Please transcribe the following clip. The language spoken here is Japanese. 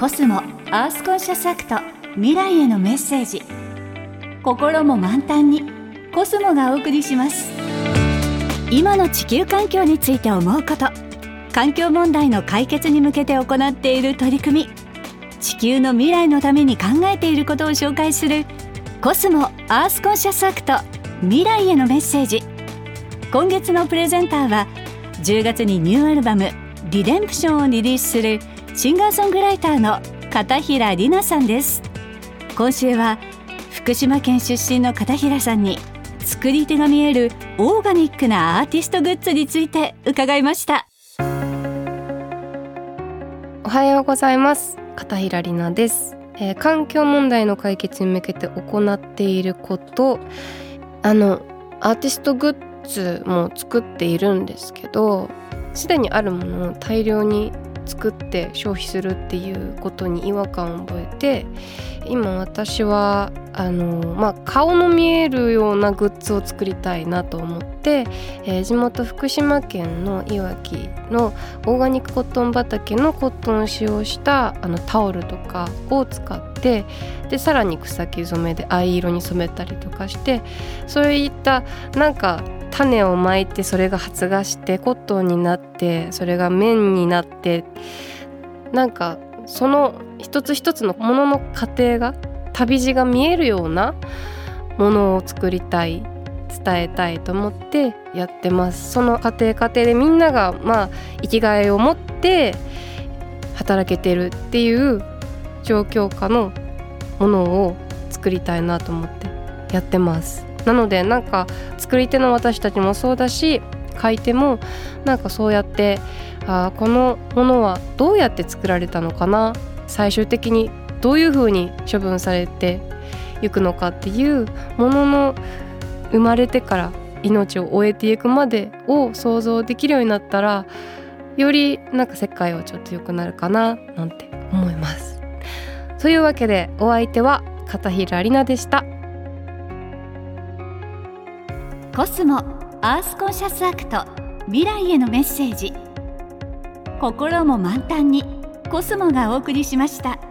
コスモアースコンシャスアクト未来へのメッセージ。心も満タンにコスモがお送りします。今の地球環境について思うこと。環境問題の解決に向けて行っている取り組み。地球の未来のために考えていることを紹介するコスモアースコンシャスアクト未来へのメッセージ。今月のプレゼンターは10月にニューアルバムリデンプションをリリースするシンガーソングライターの片平里奈さんです。今週は福島県出身の片平さんに作り手が見えるオーガニックなアーティストグッズについて伺いました。おはようございます。片平里奈です、えー、環境問題の解決に向けて行っていることあのアーティストグッズも作っているんですけどすでにあるものを大量に作って消費するっていうことに違和感を覚えて今私はあの、まあ、顔の見えるようなグッズを作りたいなと思って、えー、地元福島県のいわきのオーガニックコットン畑のコットンを使用したあのタオルとかを使ってでさらに草木染めで藍色に染めたりとかしてそういったなんか種をまいてそれが発芽してコットンになってそれが綿になってなんかその一つ一つのものの過程が旅路が見えるようなものを作りたい伝えたいと思ってやってます。その過程過程でみんながまあ生きがいを持って働けてるっていう状況下のものを作りたいなと思ってやってます。なのでなんか作り手の私たちもそうだし買い手もなんかそうやってあこのものはどうやって作られたのかな？最終的にどういうふうに処分されていくのかっていうものの生まれてから命を終えていくまでを想像できるようになったらよりなんか世界はちょっと良くなるかななんて思います。というわけでお相手は片平里菜でした。コスモアースコンシャスアクト未来へのメッセージ心も満タンにコスモがお送りしました。